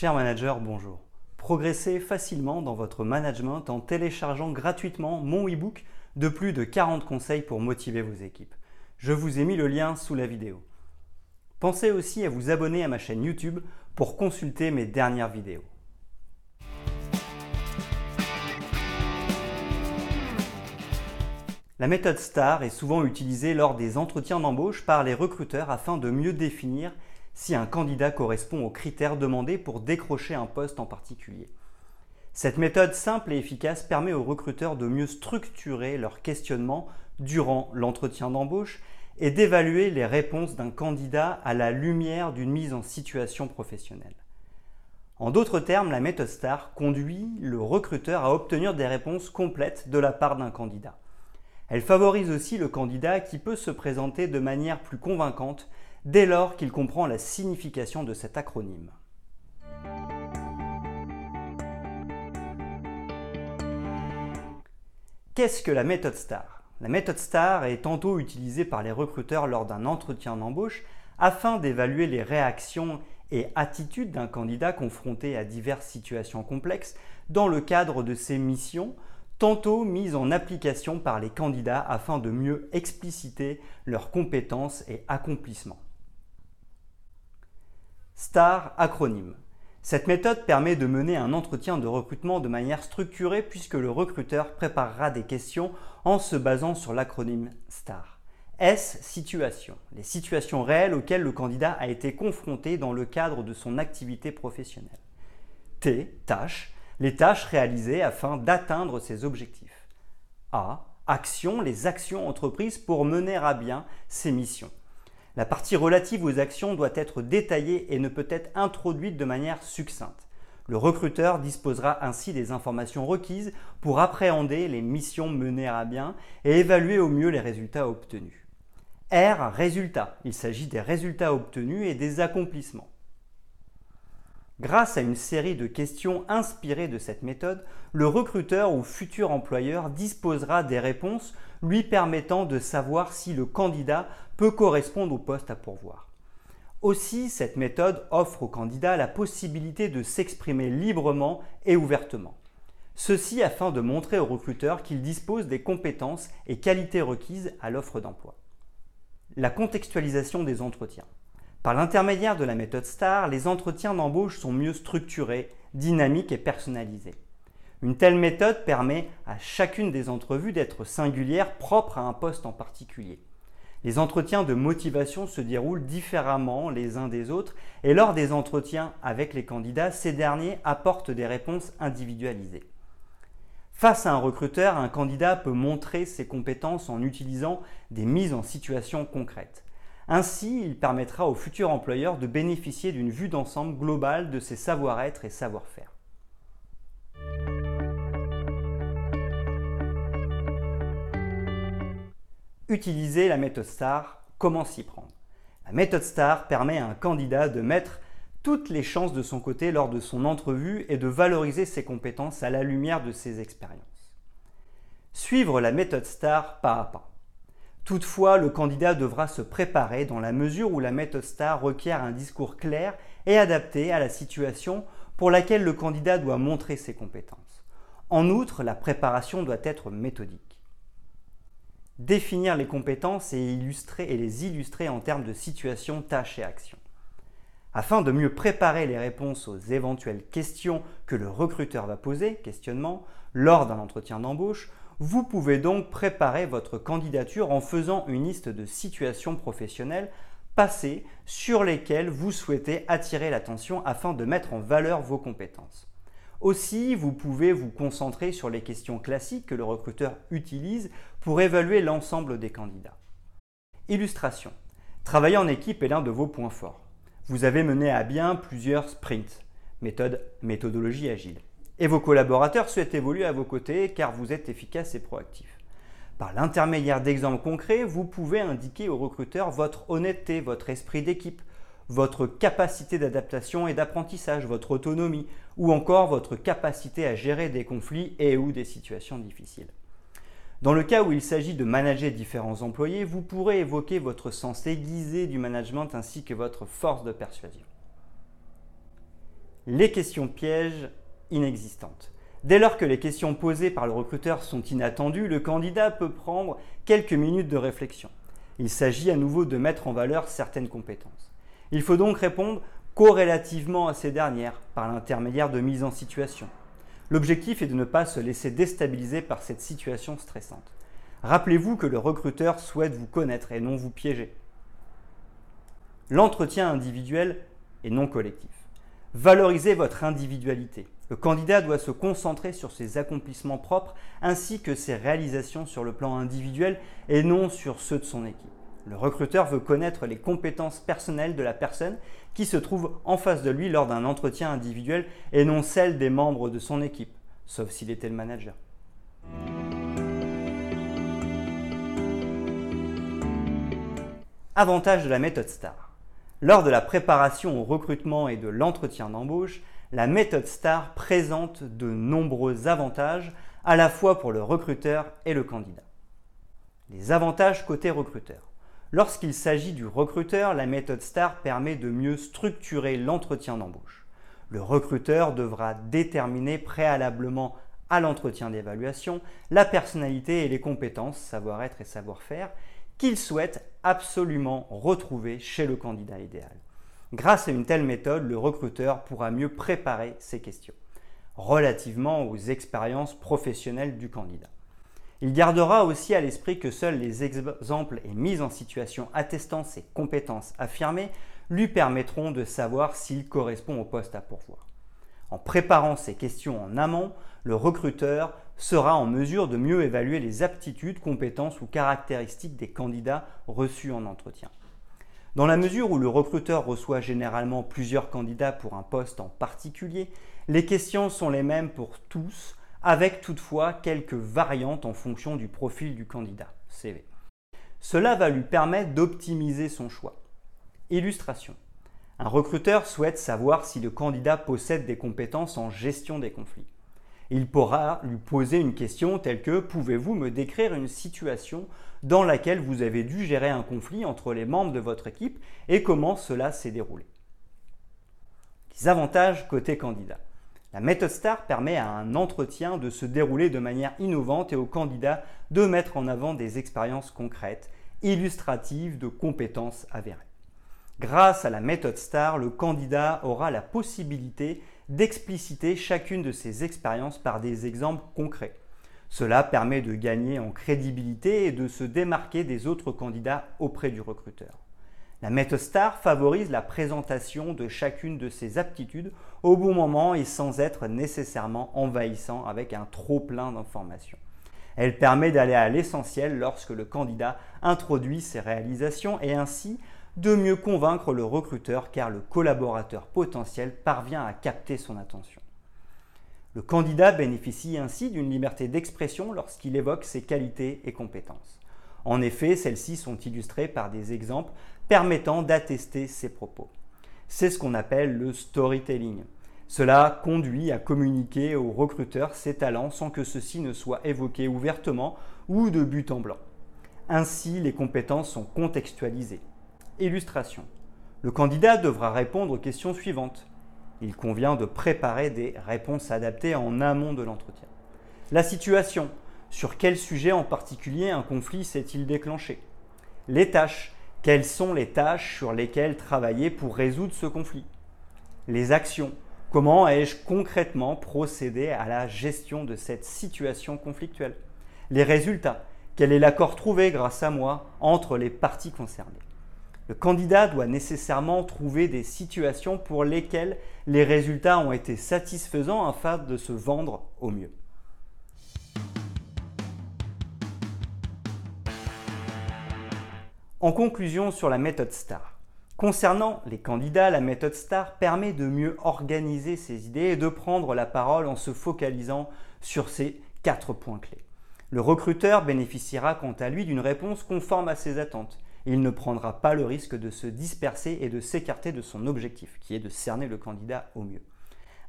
Cher manager, bonjour. Progressez facilement dans votre management en téléchargeant gratuitement mon e-book de plus de 40 conseils pour motiver vos équipes. Je vous ai mis le lien sous la vidéo. Pensez aussi à vous abonner à ma chaîne YouTube pour consulter mes dernières vidéos. La méthode STAR est souvent utilisée lors des entretiens d'embauche par les recruteurs afin de mieux définir si un candidat correspond aux critères demandés pour décrocher un poste en particulier. Cette méthode simple et efficace permet aux recruteurs de mieux structurer leur questionnement durant l'entretien d'embauche et d'évaluer les réponses d'un candidat à la lumière d'une mise en situation professionnelle. En d'autres termes, la méthode STAR conduit le recruteur à obtenir des réponses complètes de la part d'un candidat. Elle favorise aussi le candidat qui peut se présenter de manière plus convaincante dès lors qu'il comprend la signification de cet acronyme. Qu'est-ce que la méthode STAR La méthode STAR est tantôt utilisée par les recruteurs lors d'un entretien d'embauche afin d'évaluer les réactions et attitudes d'un candidat confronté à diverses situations complexes dans le cadre de ses missions tantôt mise en application par les candidats afin de mieux expliciter leurs compétences et accomplissements. STAR acronyme. Cette méthode permet de mener un entretien de recrutement de manière structurée puisque le recruteur préparera des questions en se basant sur l'acronyme STAR. S situation. Les situations réelles auxquelles le candidat a été confronté dans le cadre de son activité professionnelle. T tâche les tâches réalisées afin d'atteindre ces objectifs. A. Actions, les actions entreprises pour mener à bien ces missions. La partie relative aux actions doit être détaillée et ne peut être introduite de manière succincte. Le recruteur disposera ainsi des informations requises pour appréhender les missions menées à bien et évaluer au mieux les résultats obtenus. R. Résultats. Il s'agit des résultats obtenus et des accomplissements. Grâce à une série de questions inspirées de cette méthode, le recruteur ou futur employeur disposera des réponses lui permettant de savoir si le candidat peut correspondre au poste à pourvoir. Aussi, cette méthode offre au candidat la possibilité de s'exprimer librement et ouvertement. Ceci afin de montrer au recruteur qu'il dispose des compétences et qualités requises à l'offre d'emploi. La contextualisation des entretiens. Par l'intermédiaire de la méthode STAR, les entretiens d'embauche sont mieux structurés, dynamiques et personnalisés. Une telle méthode permet à chacune des entrevues d'être singulière, propre à un poste en particulier. Les entretiens de motivation se déroulent différemment les uns des autres et lors des entretiens avec les candidats, ces derniers apportent des réponses individualisées. Face à un recruteur, un candidat peut montrer ses compétences en utilisant des mises en situation concrètes. Ainsi, il permettra au futur employeur de bénéficier d'une vue d'ensemble globale de ses savoir-être et savoir-faire. Utiliser la méthode STAR, comment s'y prendre? La méthode STAR permet à un candidat de mettre toutes les chances de son côté lors de son entrevue et de valoriser ses compétences à la lumière de ses expériences. Suivre la méthode STAR pas à pas. Toutefois, le candidat devra se préparer dans la mesure où la méthode requiert un discours clair et adapté à la situation pour laquelle le candidat doit montrer ses compétences. En outre, la préparation doit être méthodique. Définir les compétences et, illustrer, et les illustrer en termes de situation, tâches et actions. Afin de mieux préparer les réponses aux éventuelles questions que le recruteur va poser, questionnement, lors d'un entretien d'embauche, vous pouvez donc préparer votre candidature en faisant une liste de situations professionnelles passées sur lesquelles vous souhaitez attirer l'attention afin de mettre en valeur vos compétences. Aussi, vous pouvez vous concentrer sur les questions classiques que le recruteur utilise pour évaluer l'ensemble des candidats. Illustration. Travailler en équipe est l'un de vos points forts. Vous avez mené à bien plusieurs sprints, méthode méthodologie agile et vos collaborateurs souhaitent évoluer à vos côtés car vous êtes efficace et proactif. Par l'intermédiaire d'exemples concrets, vous pouvez indiquer aux recruteurs votre honnêteté, votre esprit d'équipe, votre capacité d'adaptation et d'apprentissage, votre autonomie ou encore votre capacité à gérer des conflits et ou des situations difficiles. Dans le cas où il s'agit de manager différents employés, vous pourrez évoquer votre sens aiguisé du management ainsi que votre force de persuasion. Les questions pièges inexistantes. Dès lors que les questions posées par le recruteur sont inattendues, le candidat peut prendre quelques minutes de réflexion. Il s'agit à nouveau de mettre en valeur certaines compétences. Il faut donc répondre corrélativement à ces dernières par l'intermédiaire de mise en situation. L'objectif est de ne pas se laisser déstabiliser par cette situation stressante. Rappelez-vous que le recruteur souhaite vous connaître et non vous piéger. L'entretien individuel et non collectif. Valorisez votre individualité. Le candidat doit se concentrer sur ses accomplissements propres ainsi que ses réalisations sur le plan individuel et non sur ceux de son équipe. Le recruteur veut connaître les compétences personnelles de la personne qui se trouve en face de lui lors d'un entretien individuel et non celles des membres de son équipe, sauf s'il était le manager. Avantage de la méthode STAR. Lors de la préparation au recrutement et de l'entretien d'embauche, la méthode STAR présente de nombreux avantages à la fois pour le recruteur et le candidat. Les avantages côté recruteur. Lorsqu'il s'agit du recruteur, la méthode STAR permet de mieux structurer l'entretien d'embauche. Le recruteur devra déterminer préalablement à l'entretien d'évaluation la personnalité et les compétences, savoir-être et savoir-faire qu'il souhaite absolument retrouver chez le candidat idéal. Grâce à une telle méthode, le recruteur pourra mieux préparer ses questions relativement aux expériences professionnelles du candidat. Il gardera aussi à l'esprit que seuls les exemples et mises en situation attestant ses compétences affirmées lui permettront de savoir s'il correspond au poste à pourvoir. En préparant ces questions en amont, le recruteur sera en mesure de mieux évaluer les aptitudes, compétences ou caractéristiques des candidats reçus en entretien. Dans la mesure où le recruteur reçoit généralement plusieurs candidats pour un poste en particulier, les questions sont les mêmes pour tous, avec toutefois quelques variantes en fonction du profil du candidat, CV. Cela va lui permettre d'optimiser son choix. Illustration. Un recruteur souhaite savoir si le candidat possède des compétences en gestion des conflits. Il pourra lui poser une question telle que Pouvez-vous me décrire une situation dans laquelle vous avez dû gérer un conflit entre les membres de votre équipe et comment cela s'est déroulé? Les avantages côté candidat. La méthode STAR permet à un entretien de se dérouler de manière innovante et au candidat de mettre en avant des expériences concrètes, illustratives de compétences avérées. Grâce à la méthode STAR, le candidat aura la possibilité d'expliciter chacune de ses expériences par des exemples concrets. Cela permet de gagner en crédibilité et de se démarquer des autres candidats auprès du recruteur. La méthode STAR favorise la présentation de chacune de ses aptitudes au bon moment et sans être nécessairement envahissant avec un trop plein d'informations. Elle permet d'aller à l'essentiel lorsque le candidat introduit ses réalisations et ainsi de mieux convaincre le recruteur car le collaborateur potentiel parvient à capter son attention. Le candidat bénéficie ainsi d'une liberté d'expression lorsqu'il évoque ses qualités et compétences. En effet, celles-ci sont illustrées par des exemples permettant d'attester ses propos. C'est ce qu'on appelle le storytelling. Cela conduit à communiquer au recruteur ses talents sans que ceux-ci ne soient évoqués ouvertement ou de but en blanc. Ainsi, les compétences sont contextualisées. Illustration. Le candidat devra répondre aux questions suivantes il convient de préparer des réponses adaptées en amont de l'entretien. La situation. Sur quel sujet en particulier un conflit s'est-il déclenché? Les tâches. Quelles sont les tâches sur lesquelles travailler pour résoudre ce conflit? Les actions. Comment ai-je concrètement procédé à la gestion de cette situation conflictuelle? Les résultats. Quel est l'accord trouvé grâce à moi entre les parties concernées? Le candidat doit nécessairement trouver des situations pour lesquelles les résultats ont été satisfaisants afin de se vendre au mieux. En conclusion sur la méthode STAR. Concernant les candidats, la méthode STAR permet de mieux organiser ses idées et de prendre la parole en se focalisant sur ces quatre points clés. Le recruteur bénéficiera quant à lui d'une réponse conforme à ses attentes il ne prendra pas le risque de se disperser et de s'écarter de son objectif, qui est de cerner le candidat au mieux.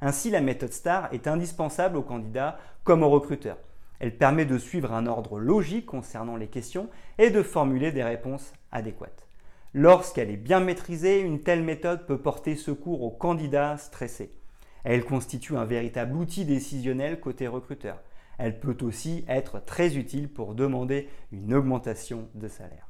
Ainsi, la méthode STAR est indispensable au candidat comme au recruteur. Elle permet de suivre un ordre logique concernant les questions et de formuler des réponses adéquates. Lorsqu'elle est bien maîtrisée, une telle méthode peut porter secours aux candidats stressés. Elle constitue un véritable outil décisionnel côté recruteur. Elle peut aussi être très utile pour demander une augmentation de salaire.